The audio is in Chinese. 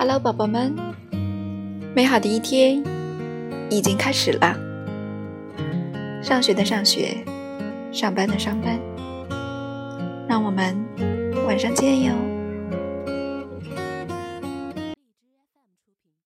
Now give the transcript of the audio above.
Hello，宝宝们，美好的一天已经开始了。上学的上学，上班的上班，让我们晚上见哟。